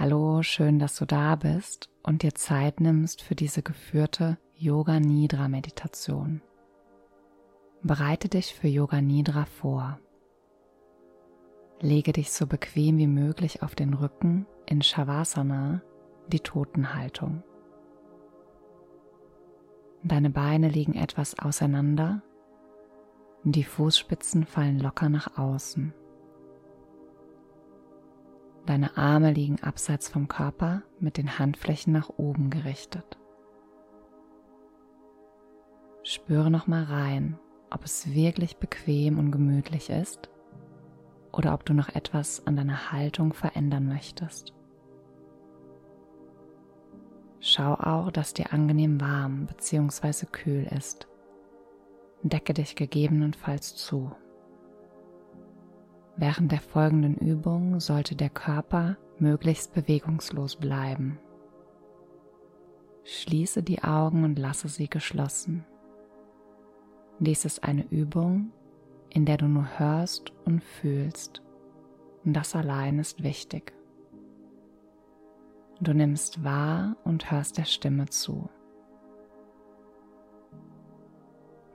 Hallo, schön, dass du da bist und dir Zeit nimmst für diese geführte Yoga Nidra Meditation. Bereite dich für Yoga Nidra vor. Lege dich so bequem wie möglich auf den Rücken in Shavasana, die Totenhaltung. Deine Beine liegen etwas auseinander die Fußspitzen fallen locker nach außen. Deine Arme liegen abseits vom Körper mit den Handflächen nach oben gerichtet. Spüre nochmal rein, ob es wirklich bequem und gemütlich ist oder ob du noch etwas an deiner Haltung verändern möchtest. Schau auch, dass dir angenehm warm bzw. kühl ist. Decke dich gegebenenfalls zu. Während der folgenden Übung sollte der Körper möglichst bewegungslos bleiben. Schließe die Augen und lasse sie geschlossen. Dies ist eine Übung, in der du nur hörst und fühlst. Und das allein ist wichtig. Du nimmst wahr und hörst der Stimme zu.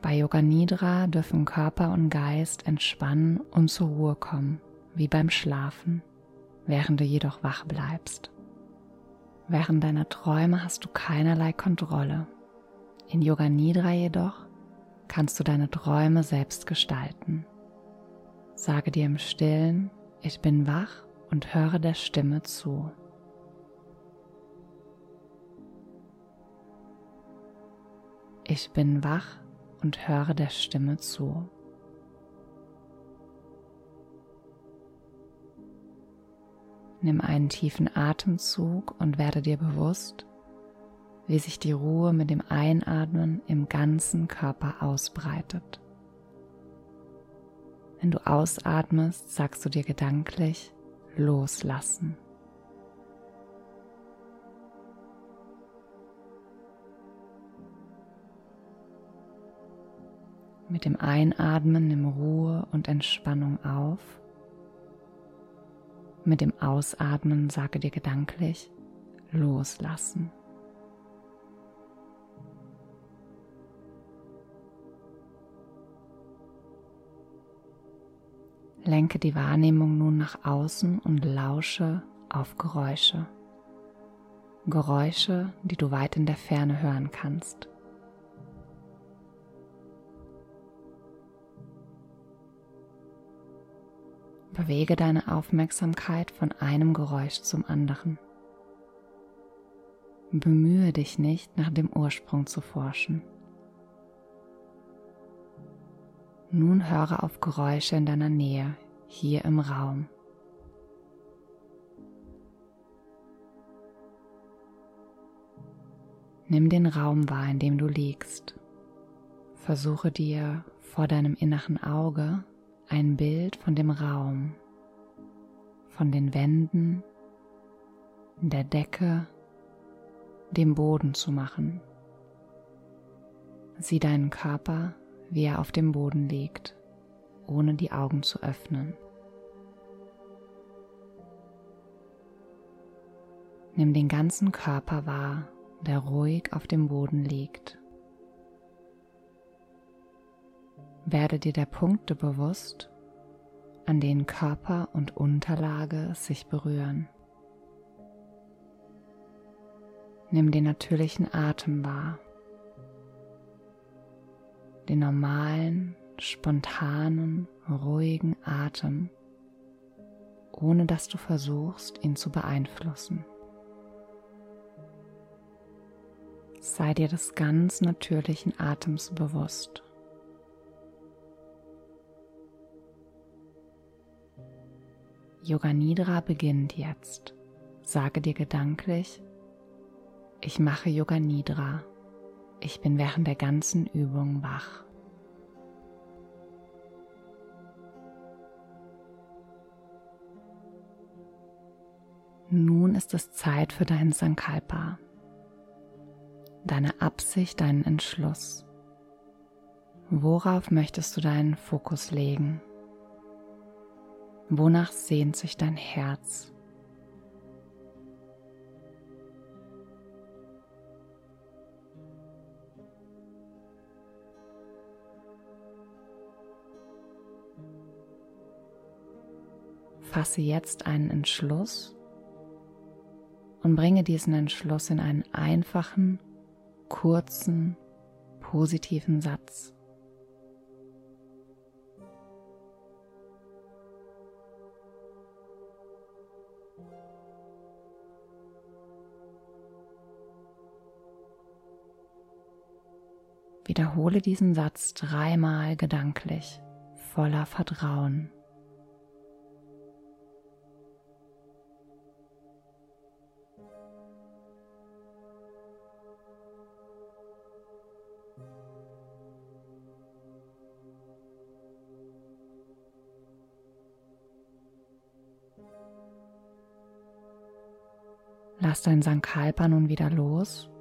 Bei Yoga Nidra dürfen Körper und Geist entspannen und zur Ruhe kommen, wie beim Schlafen, während du jedoch wach bleibst. Während deiner Träume hast du keinerlei Kontrolle. In Yoga Nidra jedoch kannst du deine Träume selbst gestalten. Sage dir im Stillen, ich bin wach und höre der Stimme zu. Ich bin wach und höre der Stimme zu. Nimm einen tiefen Atemzug und werde dir bewusst, wie sich die Ruhe mit dem Einatmen im ganzen Körper ausbreitet. Wenn du ausatmest, sagst du dir gedanklich loslassen. Mit dem Einatmen nimm Ruhe und Entspannung auf. Mit dem Ausatmen sage dir gedanklich loslassen. Lenke die Wahrnehmung nun nach außen und lausche auf Geräusche. Geräusche, die du weit in der Ferne hören kannst. Bewege deine Aufmerksamkeit von einem Geräusch zum anderen. Bemühe dich nicht, nach dem Ursprung zu forschen. Nun höre auf Geräusche in deiner Nähe, hier im Raum. Nimm den Raum wahr, in dem du liegst. Versuche dir vor deinem inneren Auge ein Bild von dem Raum, von den Wänden, der Decke, dem Boden zu machen. Sieh deinen Körper, wie er auf dem Boden liegt, ohne die Augen zu öffnen. Nimm den ganzen Körper wahr, der ruhig auf dem Boden liegt. Werde dir der Punkte bewusst, an denen Körper und Unterlage sich berühren. Nimm den natürlichen Atem wahr, den normalen, spontanen, ruhigen Atem, ohne dass du versuchst, ihn zu beeinflussen. Sei dir des ganz natürlichen Atems bewusst. Yoga Nidra beginnt jetzt. Sage dir gedanklich, ich mache Yoga Nidra. Ich bin während der ganzen Übung wach. Nun ist es Zeit für deinen Sankalpa, deine Absicht, deinen Entschluss. Worauf möchtest du deinen Fokus legen? Wonach sehnt sich dein Herz? Fasse jetzt einen Entschluss und bringe diesen Entschluss in einen einfachen, kurzen, positiven Satz. Wiederhole diesen Satz dreimal gedanklich, voller Vertrauen. Lass dein Sankalpa nun wieder los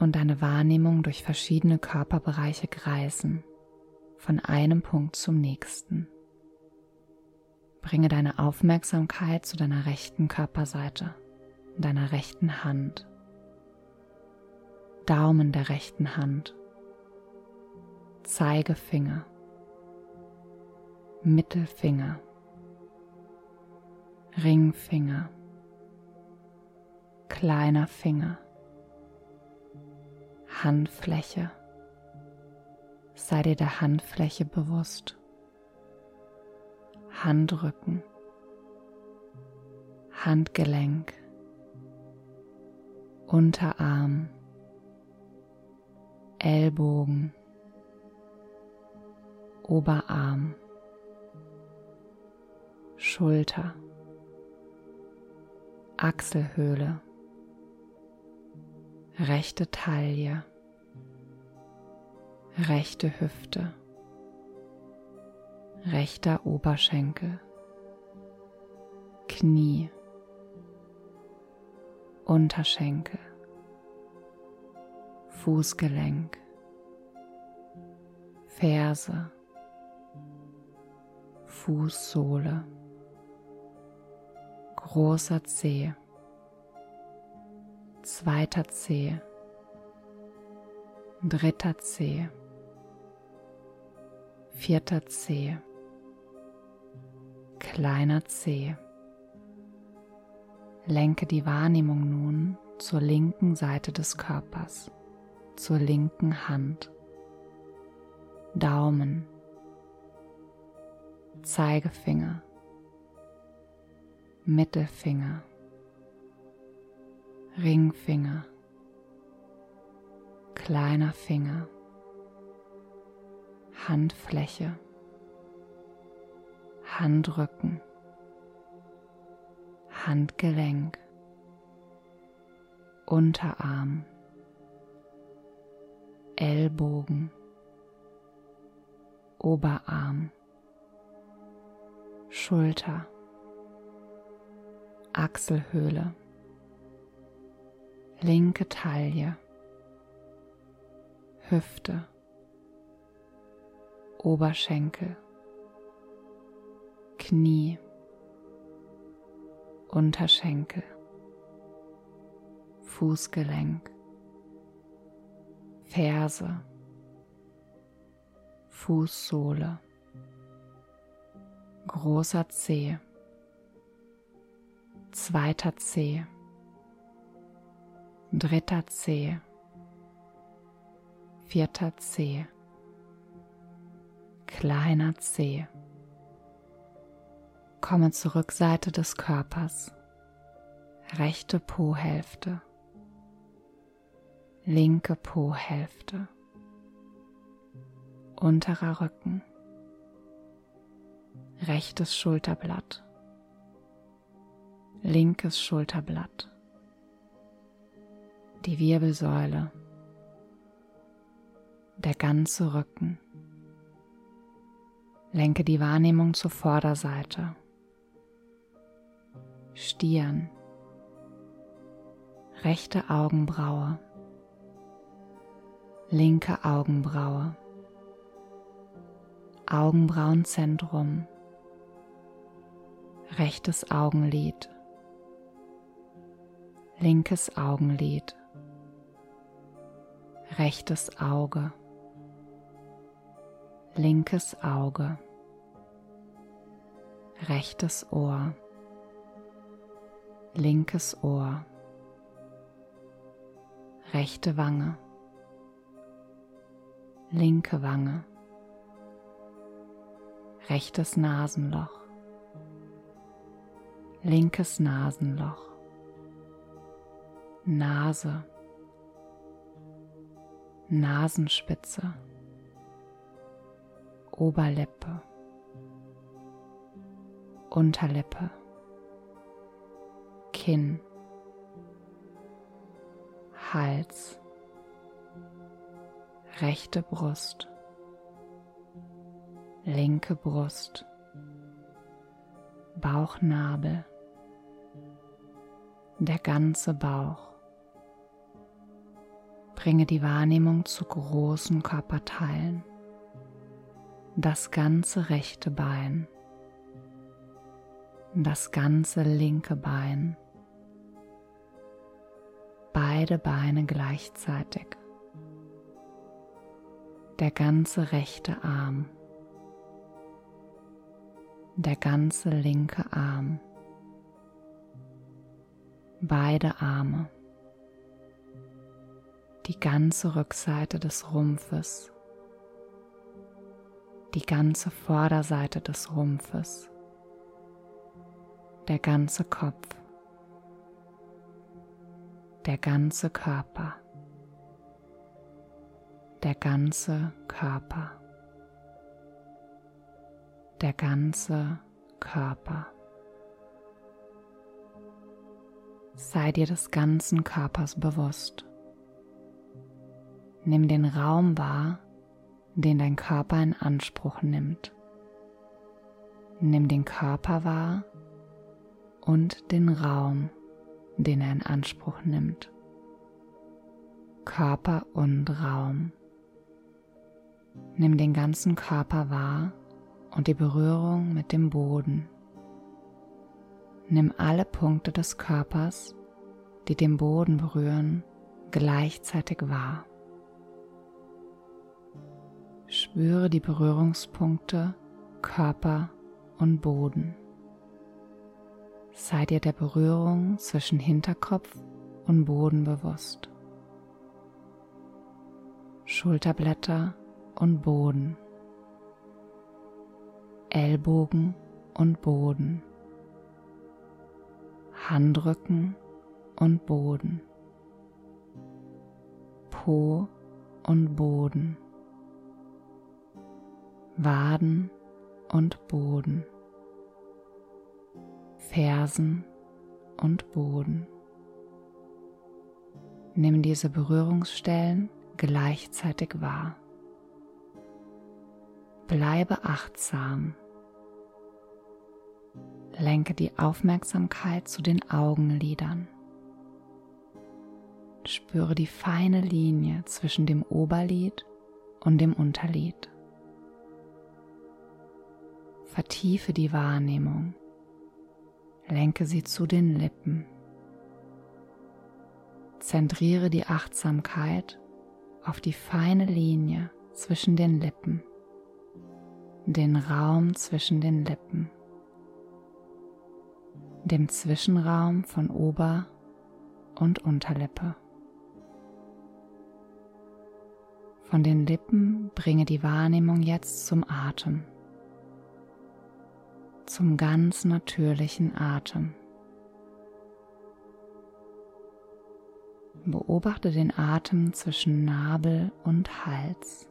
und deine Wahrnehmung durch verschiedene Körperbereiche kreisen, von einem Punkt zum nächsten. Bringe deine Aufmerksamkeit zu deiner rechten Körperseite, deiner rechten Hand, Daumen der rechten Hand, Zeigefinger, Mittelfinger, Ringfinger, kleiner Finger, Handfläche. Sei dir der Handfläche bewusst. Handrücken, Handgelenk, Unterarm, Ellbogen, Oberarm, Schulter, Achselhöhle, rechte Taille, rechte Hüfte, rechter Oberschenkel, Knie, Unterschenkel, Fußgelenk, Ferse, Fußsohle, großer Zeh, zweiter Zeh, dritter Zeh, vierter Zeh, kleiner Zeh. Lenke die Wahrnehmung nun zur linken Seite des Körpers, zur linken Hand, Daumen, Zeigefinger, Mittelfinger, Ringfinger, kleiner Finger, Handfläche, Handrücken, Handgelenk, Unterarm, Ellbogen, Oberarm, Schulter, Achselhöhle, linke Taille, Hüfte, Oberschenkel, Knie, Unterschenkel, Fußgelenk, Ferse, Fußsohle, großer Zeh, zweiter Zeh, dritter Zeh, vierter Zeh, kleiner Zeh. Komme zur Rückseite des Körpers, rechte Po-Hälfte, linke Po-Hälfte, unterer Rücken, rechtes Schulterblatt, linkes Schulterblatt. Die Wirbelsäule, der ganze Rücken. Lenke die Wahrnehmung zur Vorderseite. Stirn, rechte Augenbraue, linke Augenbraue, Augenbrauenzentrum, rechtes Augenlid, linkes Augenlid, rechtes Auge, linkes Auge, rechtes Ohr, linkes Ohr, rechte Wange, linke Wange, rechtes Nasenloch, linkes Nasenloch, Nase, Nasenspitze, Oberlippe, Unterlippe, Kinn, Hals, rechte Brust, linke Brust, Bauchnabel, der ganze Bauch. Bringe die Wahrnehmung zu großen Körperteilen, das ganze rechte Bein, das ganze linke Bein, beide Beine gleichzeitig, der ganze rechte Arm, der ganze linke Arm, beide Arme, die ganze Rückseite des Rumpfes, die ganze Vorderseite des Rumpfes der ganze Kopf, der ganze Körper, der ganze Körper, der ganze Körper. Sei dir des ganzen Körpers bewusst. Nimm den Raum wahr, den dein Körper in Anspruch nimmt. Nimm den Körper wahr, und den Raum, den er in Anspruch nimmt. Körper und Raum. Nimm den ganzen Körper wahr und die Berührung mit dem Boden. Nimm alle Punkte des Körpers, die den Boden berühren, gleichzeitig wahr. Spüre die Berührungspunkte Körper und Boden. Sei dir der Berührung zwischen Hinterkopf und Boden bewusst. Schulterblätter und Boden. Ellbogen und Boden. Handrücken und Boden. Po und Boden. Waden und Boden. Fersen und Boden. Nimm diese Berührungsstellen gleichzeitig wahr. Bleibe achtsam. Lenke die Aufmerksamkeit zu den Augenlidern. Spüre die feine Linie zwischen dem Oberlid und dem Unterlid. Vertiefe die Wahrnehmung Lenke sie zu den Lippen. Zentriere die Achtsamkeit auf die feine Linie zwischen den Lippen, den Raum zwischen den Lippen, dem Zwischenraum von Ober- und Unterlippe. Von den Lippen bringe die Wahrnehmung jetzt zum Atem zum ganz natürlichen Atem. Beobachte den Atem zwischen Nabel und Hals.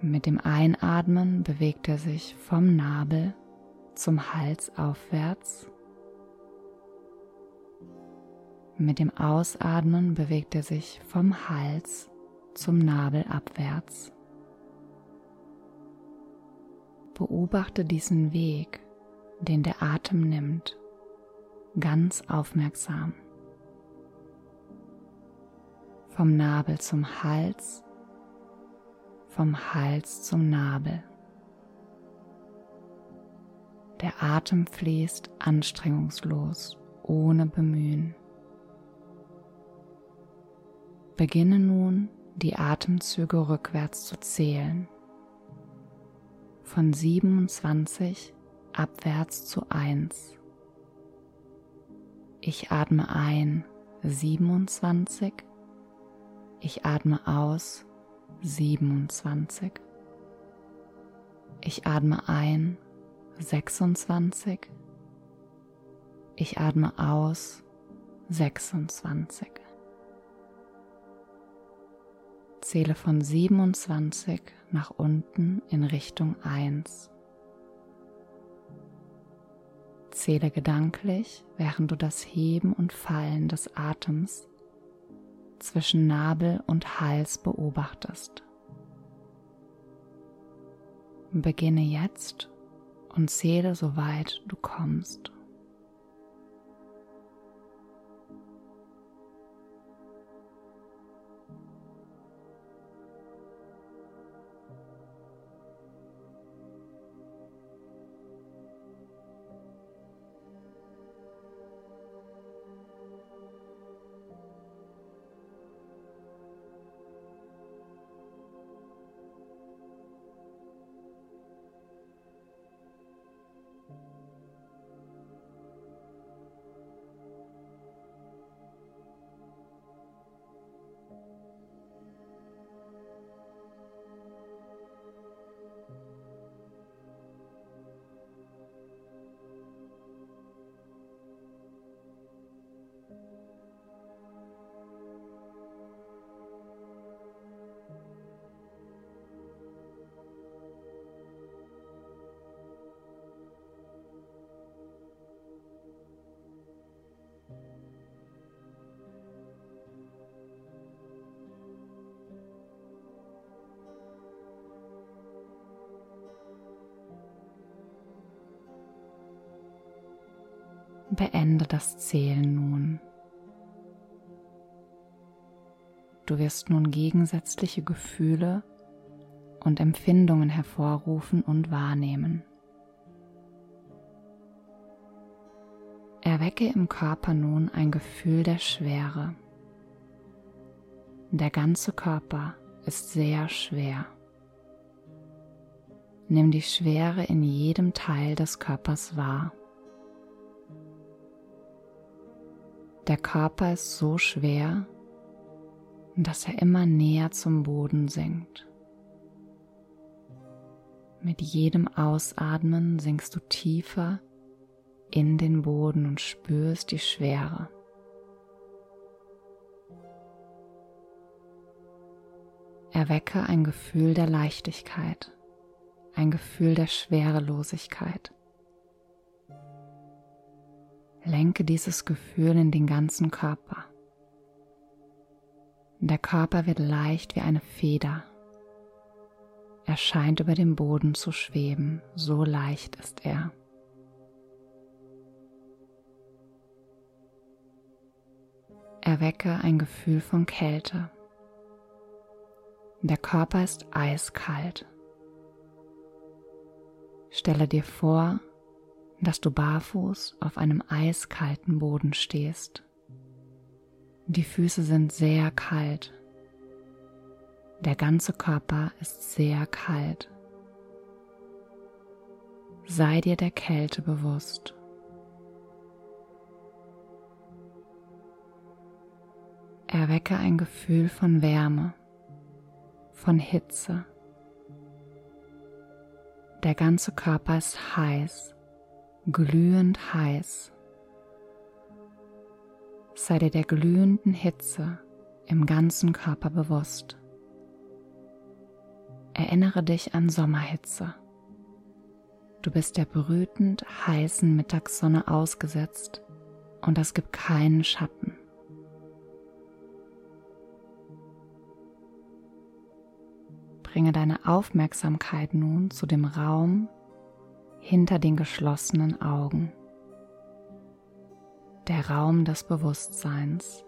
Mit dem Einatmen bewegt er sich vom Nabel zum Hals aufwärts. Mit dem Ausatmen bewegt er sich vom Hals zum Nabel abwärts. Beobachte diesen Weg, den der Atem nimmt, ganz aufmerksam. Vom Nabel zum Hals, vom Hals zum Nabel. Der Atem fließt anstrengungslos, ohne Bemühen. Beginne nun, die Atemzüge rückwärts zu zählen von 27 abwärts zu 1. Ich atme ein 27. Ich atme aus 27. Ich atme ein 26. Ich atme aus 26. Zähle von 27 nach unten in Richtung 1. Zähle gedanklich, während du das Heben und Fallen des Atems zwischen Nabel und Hals beobachtest. Beginne jetzt und zähle so weit du kommst. Beende das Zählen nun. Du wirst nun gegensätzliche Gefühle und Empfindungen hervorrufen und wahrnehmen. Erwecke im Körper nun ein Gefühl der Schwere. Der ganze Körper ist sehr schwer. Nimm die Schwere in jedem Teil des Körpers wahr. Der Körper ist so schwer, dass er immer näher zum Boden sinkt. Mit jedem Ausatmen sinkst du tiefer in den Boden und spürst die Schwere. Erwecke ein Gefühl der Leichtigkeit, ein Gefühl der Schwerelosigkeit. Lenke dieses Gefühl in den ganzen Körper. Der Körper wird leicht wie eine Feder. Er scheint über dem Boden zu schweben, so leicht ist er. Erwecke ein Gefühl von Kälte. Der Körper ist eiskalt. Stelle dir vor, dass du barfuß auf einem eiskalten Boden stehst. Die Füße sind sehr kalt. Der ganze Körper ist sehr kalt. Sei dir der Kälte bewusst. Erwecke ein Gefühl von Wärme, von Hitze. Der ganze Körper ist heiß glühend heiß. Sei dir der glühenden Hitze im ganzen Körper bewusst. Erinnere dich an Sommerhitze. Du bist der brütend heißen Mittagssonne ausgesetzt und es gibt keinen Schatten. Bringe deine Aufmerksamkeit nun zu dem Raum hinter den geschlossenen Augen. Der Raum des Bewusstseins.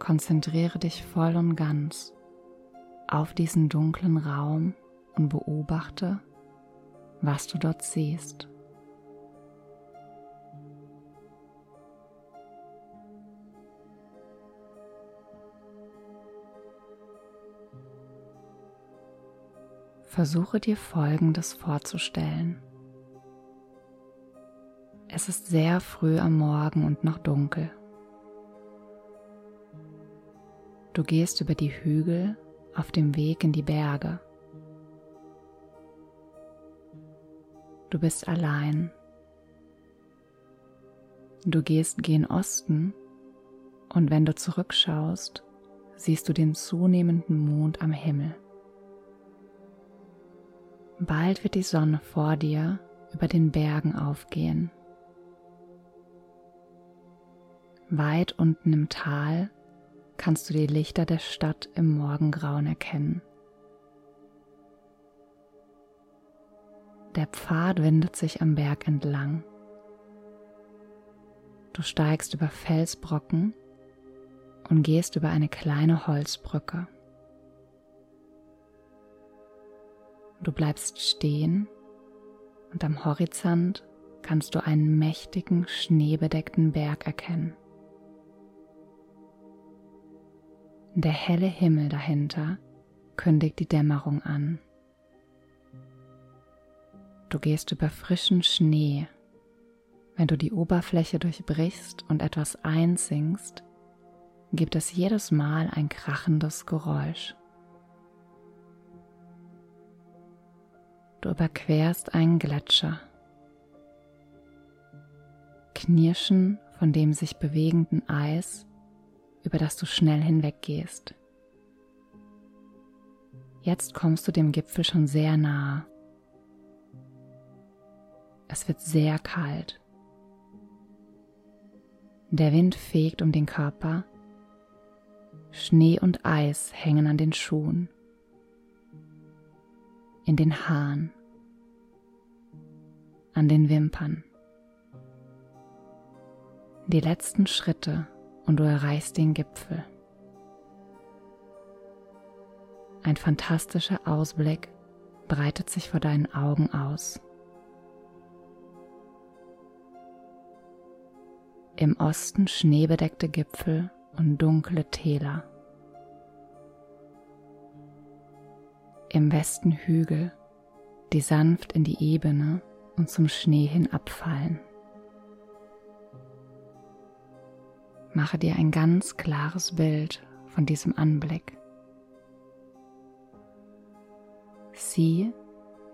Konzentriere dich voll und ganz auf diesen dunklen Raum und beobachte, was du dort siehst. Versuche dir Folgendes vorzustellen. Es ist sehr früh am Morgen und noch dunkel. Du gehst über die Hügel auf dem Weg in die Berge. Du bist allein. Du gehst gen Osten und wenn du zurückschaust, siehst du den zunehmenden Mond am Himmel. Bald wird die Sonne vor dir über den Bergen aufgehen. Weit unten im Tal kannst du die Lichter der Stadt im Morgengrauen erkennen. Der Pfad windet sich am Berg entlang. Du steigst über Felsbrocken und gehst über eine kleine Holzbrücke. Du bleibst stehen und am Horizont kannst du einen mächtigen, schneebedeckten Berg erkennen. Der helle Himmel dahinter kündigt die Dämmerung an. Du gehst über frischen Schnee. Wenn du die Oberfläche durchbrichst und etwas einsinkst, gibt es jedes Mal ein krachendes Geräusch. Du überquerst einen Gletscher. Knirschen von dem sich bewegenden Eis über das du schnell hinweggehst. Jetzt kommst du dem Gipfel schon sehr nahe. Es wird sehr kalt. Der Wind fegt um den Körper. Schnee und Eis hängen an den Schuhen, in den Haaren, an den Wimpern. Die letzten Schritte und du erreichst den Gipfel. Ein fantastischer Ausblick breitet sich vor deinen Augen aus. Im Osten schneebedeckte Gipfel und dunkle Täler. Im Westen Hügel, die sanft in die Ebene und zum Schnee hin abfallen. Mache dir ein ganz klares Bild von diesem Anblick. Sieh,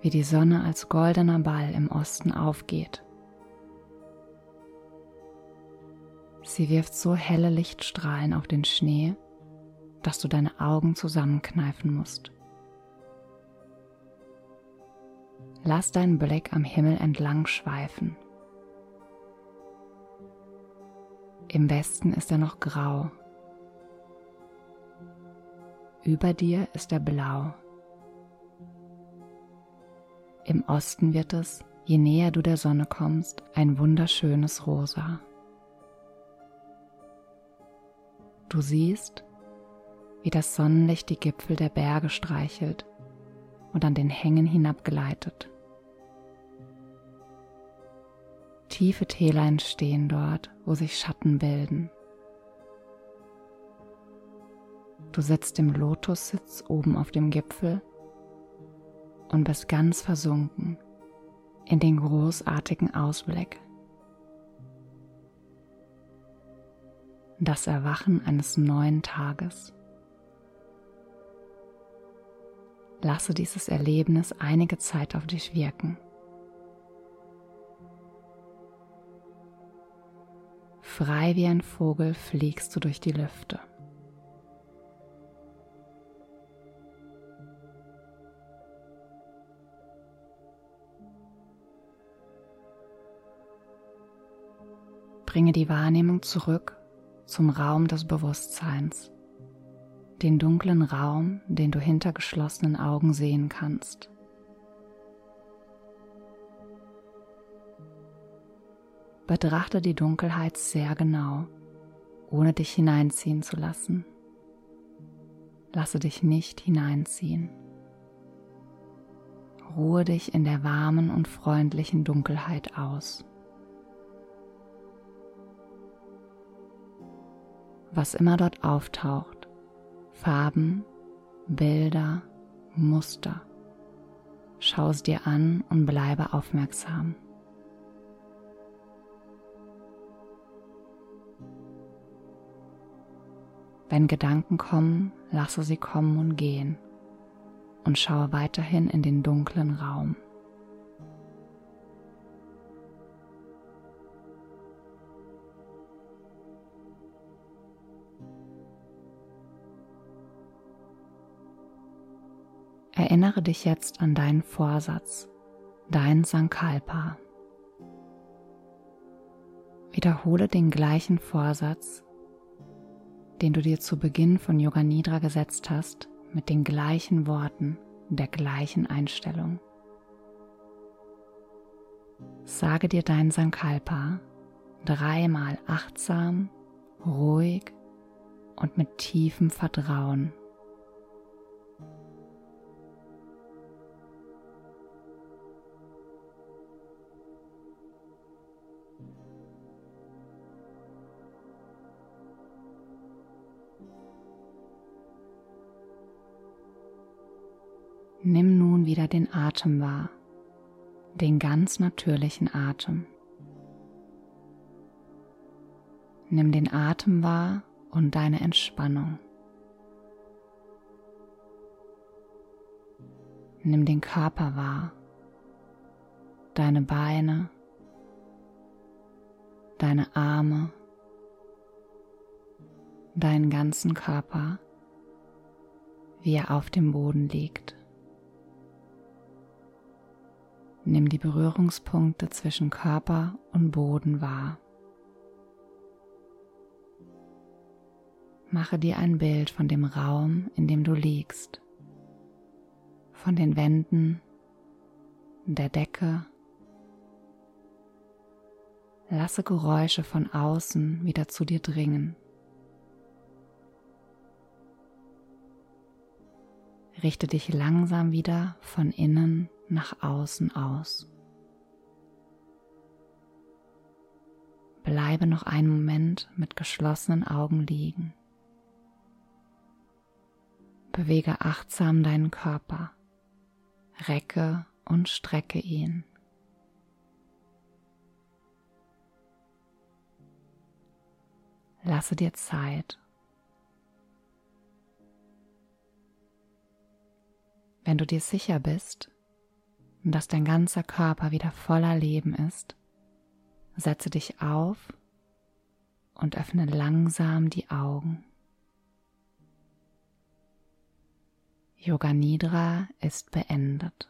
wie die Sonne als goldener Ball im Osten aufgeht. Sie wirft so helle Lichtstrahlen auf den Schnee, dass du deine Augen zusammenkneifen musst. Lass deinen Blick am Himmel entlang schweifen. Im Westen ist er noch grau. Über dir ist er blau. Im Osten wird es, je näher du der Sonne kommst, ein wunderschönes Rosa. Du siehst, wie das Sonnenlicht die Gipfel der Berge streichelt und an den Hängen hinabgleitet. Tiefe Täler entstehen dort, wo sich Schatten bilden. Du sitzt im Lotussitz oben auf dem Gipfel und bist ganz versunken in den großartigen Ausblick. Das Erwachen eines neuen Tages. Lasse dieses Erlebnis einige Zeit auf dich wirken. Frei wie ein Vogel fliegst du durch die Lüfte. Bringe die Wahrnehmung zurück zum Raum des Bewusstseins, den dunklen Raum, den du hinter geschlossenen Augen sehen kannst. Betrachte die Dunkelheit sehr genau, ohne dich hineinziehen zu lassen. Lasse dich nicht hineinziehen. Ruhe dich in der warmen und freundlichen Dunkelheit aus. Was immer dort auftaucht, Farben, Bilder, Muster, Schau es dir an und bleibe aufmerksam. Wenn Gedanken kommen, lasse sie kommen und gehen und schaue weiterhin in den dunklen Raum. Erinnere dich jetzt an deinen Vorsatz, dein Sankalpa. Wiederhole den gleichen Vorsatz, den du dir zu Beginn von Yoga Nidra gesetzt hast, mit den gleichen Worten, der gleichen Einstellung. Sage dir dein Sankalpa dreimal achtsam, ruhig und mit tiefem Vertrauen. Wieder den Atem wahr, den ganz natürlichen Atem. Nimm den Atem wahr und deine Entspannung. Nimm den Körper wahr, deine Beine, deine Arme, deinen ganzen Körper, wie er auf dem Boden liegt. Nimm die Berührungspunkte zwischen Körper und Boden wahr. Mache dir ein Bild von dem Raum, in dem du liegst, von den Wänden, der Decke. Lasse Geräusche von außen wieder zu dir dringen. Richte dich langsam wieder von innen nach außen aus. Bleibe noch einen Moment mit geschlossenen Augen liegen. Bewege achtsam deinen Körper, recke und strecke ihn. Lasse dir Zeit Wenn du dir sicher bist, dass dein ganzer Körper wieder voller Leben ist, setze dich auf und öffne langsam die Augen. Yoga Nidra ist beendet.